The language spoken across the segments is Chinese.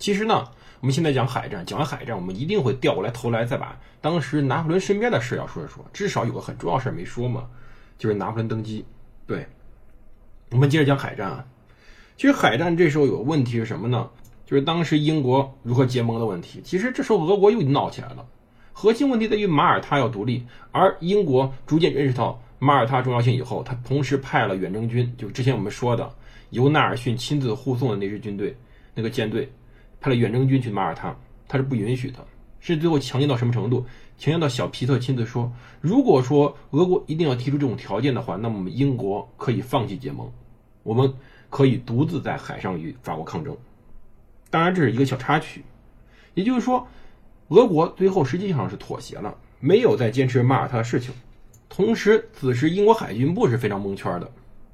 其实呢，我们现在讲海战，讲完海战，我们一定会调过来头来，再把当时拿破仑身边的事要说一说。至少有个很重要事没说嘛，就是拿破仑登基。对。我们接着讲海战啊，其实海战这时候有个问题是什么呢？就是当时英国如何结盟的问题。其实这时候俄国又闹起来了，核心问题在于马耳他要独立，而英国逐渐认识到马耳他重要性以后，他同时派了远征军，就之前我们说的由纳尔逊亲自护送的那支军队，那个舰队派了远征军去马耳他，他是不允许的，是最后强硬到什么程度？强硬到小皮特亲自说，如果说俄国一定要提出这种条件的话，那么我们英国可以放弃结盟。我们可以独自在海上与法国抗争，当然这是一个小插曲，也就是说，俄国最后实际上是妥协了，没有再坚持马耳他的事情。同时，此时英国海军部是非常蒙圈的，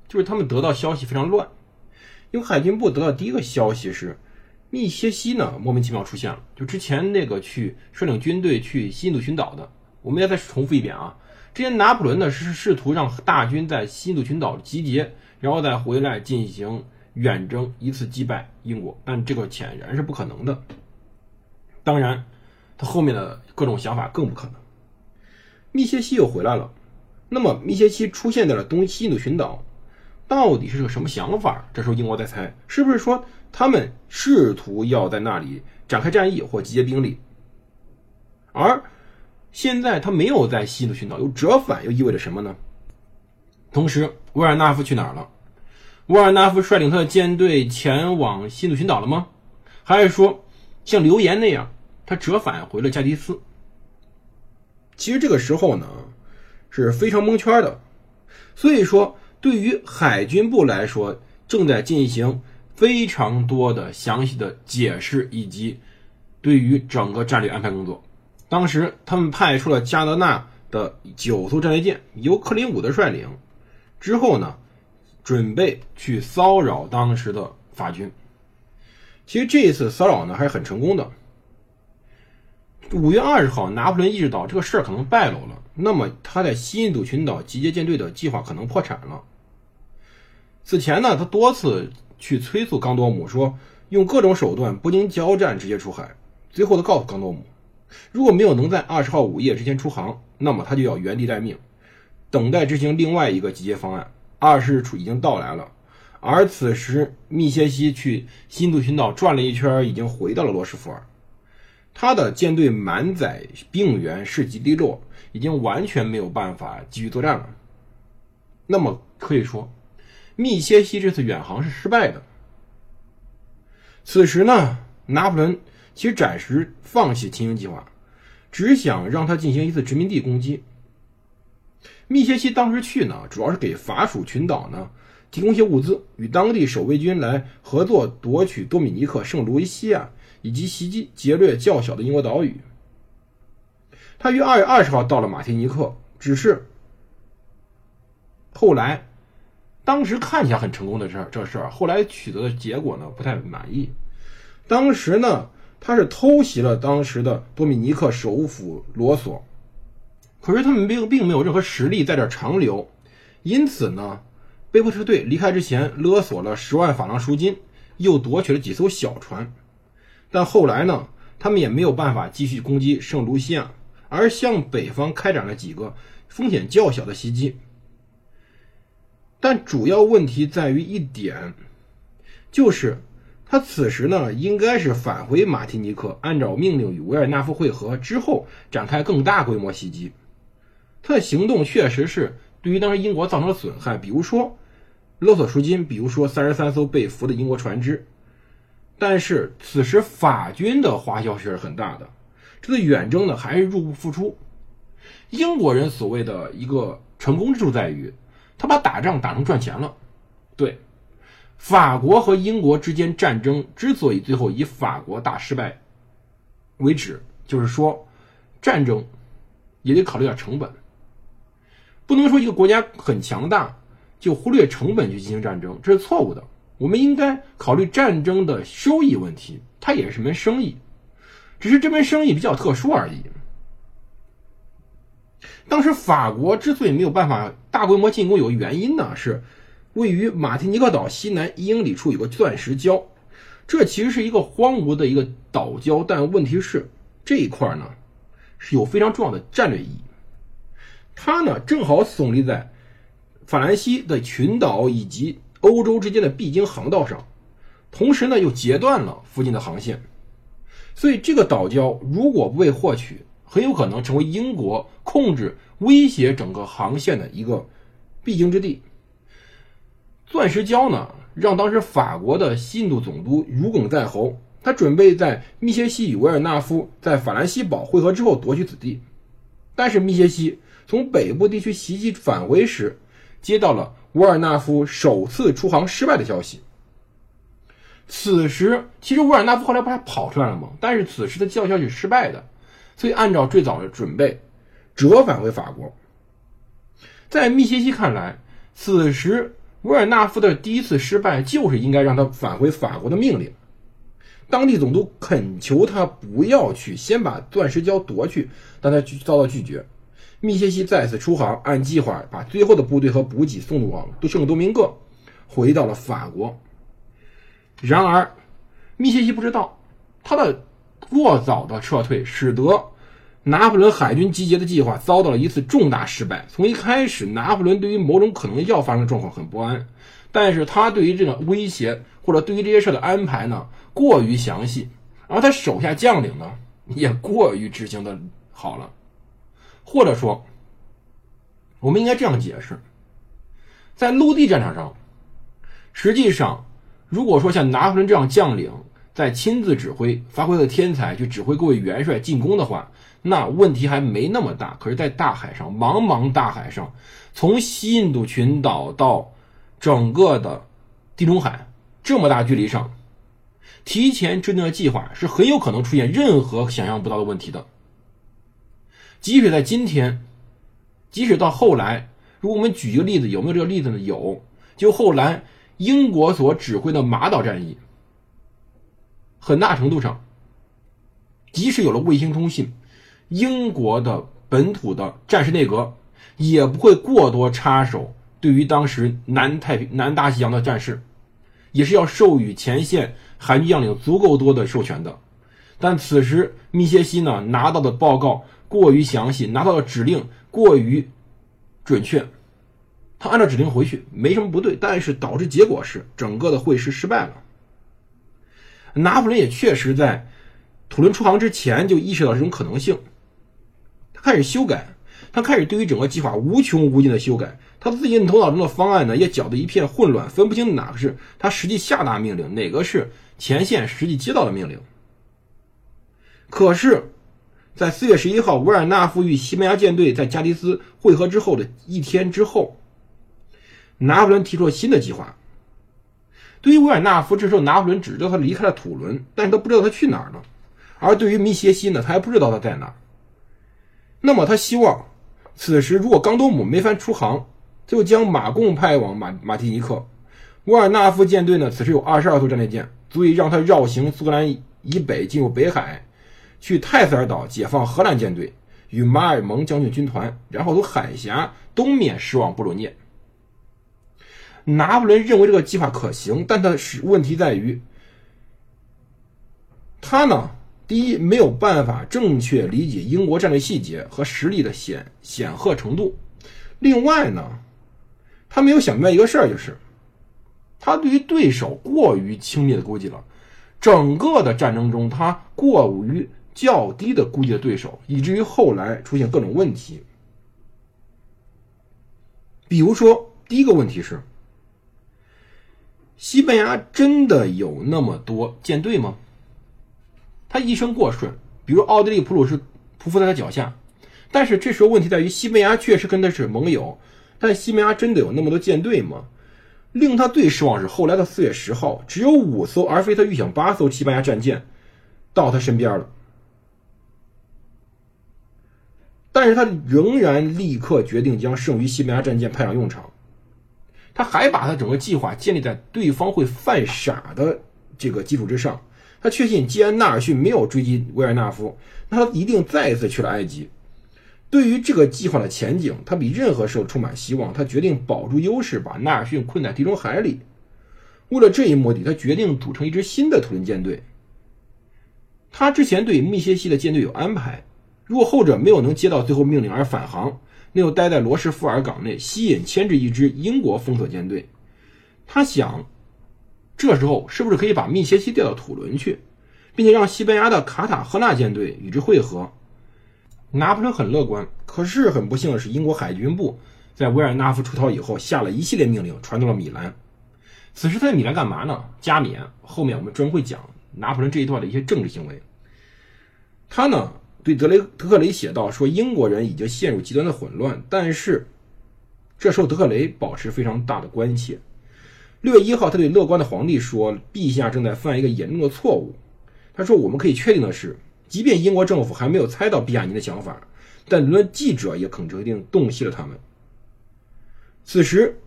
就是他们得到消息非常乱。因为海军部得到第一个消息是，密歇西呢莫名其妙出现了，就之前那个去率领军队去西印度群岛的，我们要再重复一遍啊，之前拿破仑呢是试图让大军在西印度群岛集结。然后再回来进行远征，一次击败英国，但这个显然是不可能的。当然，他后面的各种想法更不可能。密歇西又回来了，那么密歇西出现在了东西印度群岛，到底是个什么想法？这时候英国在猜，是不是说他们试图要在那里展开战役或集结兵力？而现在他没有在西印度群岛，又折返，又意味着什么呢？同时，沃尔纳夫去哪儿了？沃尔纳夫率领他的舰队前往西印度群岛了吗？还是说，像流言那样，他折返回了加的斯？其实这个时候呢，是非常蒙圈的。所以说，对于海军部来说，正在进行非常多的详细的解释以及对于整个战略安排工作。当时他们派出了加德纳的九艘战列舰，由克林伍德率领。之后呢，准备去骚扰当时的法军。其实这一次骚扰呢还是很成功的。五月二十号，拿破仑意识到这个事儿可能败露了，那么他在西印度群岛集结舰队的计划可能破产了。此前呢，他多次去催促冈多姆说，用各种手段不经交战直接出海。最后，他告诉冈多姆，如果没有能在二十号午夜之前出航，那么他就要原地待命。等待执行另外一个集结方案。二十日出已经到来了，而此时密歇西去新度群岛转了一圈，已经回到了罗斯福尔。他的舰队满载病员，士气低落，已经完全没有办法继续作战了。那么可以说，密歇西这次远航是失败的。此时呢，拿破仑其实暂时放弃进行计划，只想让他进行一次殖民地攻击。密歇西当时去呢，主要是给法属群岛呢提供一些物资，与当地守卫军来合作夺取多米尼克、圣卢维西亚，以及袭击劫掠较小的英国岛屿。他于二月二十号到了马提尼克，只是后来当时看起来很成功的这这事儿，后来取得的结果呢不太满意。当时呢，他是偷袭了当时的多米尼克首府罗索。可是他们并并没有任何实力在这长留，因此呢，被迫撤退。离开之前勒索了十万法郎赎金，又夺取了几艘小船。但后来呢，他们也没有办法继续攻击圣卢西亚，而向北方开展了几个风险较小的袭击。但主要问题在于一点，就是他此时呢，应该是返回马提尼克，按照命令与维尔纳夫会合之后，展开更大规模袭击。他的行动确实是对于当时英国造成了损害，比如说勒索赎金，比如说三十三艘被俘的英国船只。但是此时法军的花销却是很大的，这个远征呢还是入不敷出。英国人所谓的一个成功之处在于，他把打仗打成赚钱了，对，法国和英国之间战争之所以最后以法国大失败为止，就是说，战争也得考虑点成本，不能说一个国家很强大就忽略成本去进行战争，这是错误的。我们应该考虑战争的收益问题，它也是门生意，只是这门生意比较特殊而已。当时法国之所以没有办法大规模进攻，有个原因呢，是位于马提尼克岛西南一英里处有个钻石礁，这其实是一个荒芜的一个岛礁，但问题是这一块呢是有非常重要的战略意义，它呢正好耸立在法兰西的群岛以及欧洲之间的必经航道上，同时呢又截断了附近的航线，所以这个岛礁如果不被获取，很有可能成为英国控制、威胁整个航线的一个必经之地。钻石礁呢，让当时法国的西印度总督如鲠在喉，他准备在密歇西与维尔纳夫在法兰西堡会合之后夺取此地。但是密歇西从北部地区袭击返回时，接到了维尔纳夫首次出航失败的消息。此时，其实维尔纳夫后来不还跑出来了吗？但是此时的叫消息失败的。所以，按照最早的准备，折返回法国。在密歇西看来，此时维尔纳夫的第一次失败就是应该让他返回法国的命令。当地总督恳求他不要去，先把钻石礁夺去，但他遭到拒绝。密歇西再次出航，按计划把最后的部队和补给送往圣多明各，回到了法国。然而，密歇西不知道他的。过早的撤退，使得拿破仑海军集结的计划遭到了一次重大失败。从一开始，拿破仑对于某种可能要发生的状况很不安，但是他对于这个威胁或者对于这些事的安排呢，过于详细，而他手下将领呢，也过于执行的好了。或者说，我们应该这样解释：在陆地战场上，实际上，如果说像拿破仑这样将领，在亲自指挥、发挥了天才去指挥各位元帅进攻的话，那问题还没那么大。可是，在大海上，茫茫大海上，从西印度群岛到整个的地中海这么大距离上，提前制定的计划是很有可能出现任何想象不到的问题的。即使在今天，即使到后来，如果我们举一个例子，有没有这个例子呢？有，就后来英国所指挥的马岛战役。很大程度上，即使有了卫星通信，英国的本土的战时内阁也不会过多插手。对于当时南太平、南大西洋的战事，也是要授予前线海军将领足够多的授权的。但此时密歇西呢拿到的报告过于详细，拿到的指令过于准确，他按照指令回去没什么不对，但是导致结果是整个的会师失败了。拿破仑也确实在土伦出航之前就意识到这种可能性，他开始修改，他开始对于整个计划无穷无尽的修改，他自己头脑中的方案呢也搅得一片混乱，分不清哪个是他实际下达命令，哪个是前线实际接到的命令。可是，在四月十一号，维尔纳夫与西班牙舰队在加的斯会合之后的一天之后，拿破仑提出了新的计划。对于维尔纳夫，这时候拿破仑只知道他离开了土伦，但是他不知道他去哪儿了。而对于密歇西呢，他还不知道他在哪儿。那么他希望，此时如果冈多姆没法出航，就将马贡派往马马提尼克。维尔纳夫舰队呢，此时有二十二艘战列舰，足以让他绕行苏格兰以北，进入北海，去泰塞尔岛解放荷兰舰队，与马尔蒙将军军团，然后从海峡东面驶往布鲁涅。拿破仑认为这个计划可行，但他是问题在于，他呢，第一没有办法正确理解英国战略细节和实力的显显赫程度，另外呢，他没有想明白一个事儿，就是他对于对手过于轻蔑的估计了，整个的战争中，他过于较低的估计了对手，以至于后来出现各种问题，比如说第一个问题是。西班牙真的有那么多舰队吗？他一生过顺，比如奥地利普鲁士匍匐在他脚下，但是这时候问题在于，西班牙确实跟他是盟友，但西班牙真的有那么多舰队吗？令他最失望是后来的四月十号，只有五艘而非他预想八艘西班牙战舰到他身边了。但是他仍然立刻决定将剩余西班牙战舰派上用场。他还把他整个计划建立在对方会犯傻的这个基础之上。他确信，既然纳尔逊没有追击维尔纳夫，那他一定再一次去了埃及。对于这个计划的前景，他比任何时候充满希望。他决定保住优势，把纳尔逊困在地中海里。为了这一目的，他决定组成一支新的图伦舰队。他之前对密歇西的舰队有安排。如果后者没有能接到最后命令而返航，那又待在罗什福尔港内，吸引牵制一支英国封锁舰队。他想，这时候是不是可以把密歇西调到土伦去，并且让西班牙的卡塔赫纳舰队与之会合？拿破仑很乐观，可是很不幸的是，英国海军部在维尔纳夫出逃以后，下了一系列命令，传到了米兰。此时他在米兰干嘛呢？加冕。后面我们专会讲拿破仑这一段的一些政治行为。他呢？对德雷德克雷写道：“说英国人已经陷入极端的混乱，但是这时候德克雷保持非常大的关切。六月一号，他对乐观的皇帝说：‘陛下正在犯一个严重的错误。’他说：‘我们可以确定的是，即便英国政府还没有猜到陛下您的想法，但伦敦记者也肯定洞悉了他们。’此时，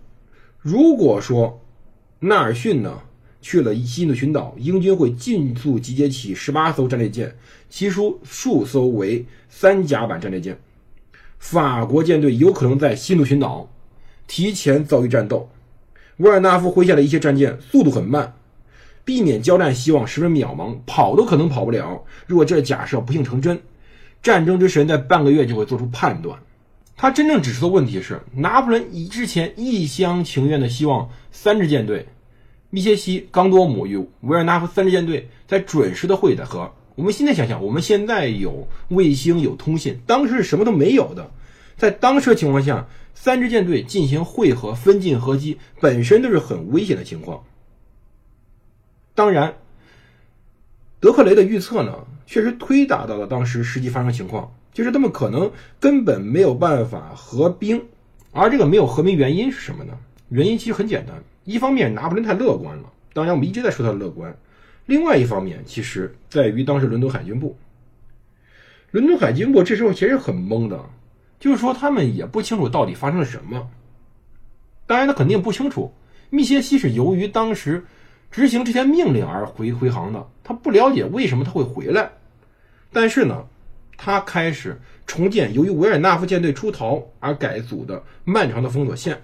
如果说纳尔逊呢？”去了西印度群岛，英军会迅速集结起十八艘战列舰，其中数艘为三甲板战列舰。法国舰队有可能在西印度群岛提前遭遇战斗。维尔纳夫麾下的一些战舰速度很慢，避免交战希望十分渺茫，跑都可能跑不了。如果这假设不幸成真，战争之神在半个月就会做出判断。他真正指出的问题是，拿破仑以之前一厢情愿的希望三支舰队。密歇西、冈多姆与维尔纳夫三支舰队在准时的会合。我们现在想想，我们现在有卫星、有通信，当时是什么都没有的。在当时的情况下，三支舰队进行会合、分进合击，本身都是很危险的情况。当然，德克雷的预测呢，确实推导到了当时实际发生情况，就是他们可能根本没有办法合兵。而这个没有合兵原因是什么呢？原因其实很简单。一方面，拿破仑太乐观了，当然我们一直在说他乐观。另外一方面，其实在于当时伦敦海军部，伦敦海军部这时候其实很懵的，就是说他们也不清楚到底发生了什么。当然，他肯定不清楚密歇西是由于当时执行这些命令而回回航的，他不了解为什么他会回来。但是呢，他开始重建由于维尔纳夫舰队出逃而改组的漫长的封锁线。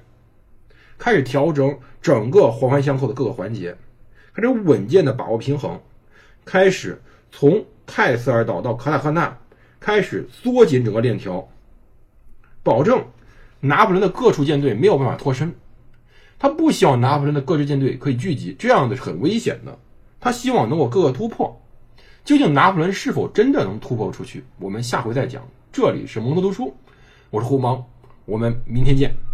开始调整整个环环相扣的各个环节，开始稳健的把握平衡，开始从泰斯尔岛到卡塔赫纳，开始缩紧整个链条，保证拿破仑的各处舰队没有办法脱身。他不希望拿破仑的各支舰队可以聚集，这样的是很危险的。他希望能够各个突破。究竟拿破仑是否真的能突破出去？我们下回再讲。这里是蒙特读书，我是胡芒，我们明天见。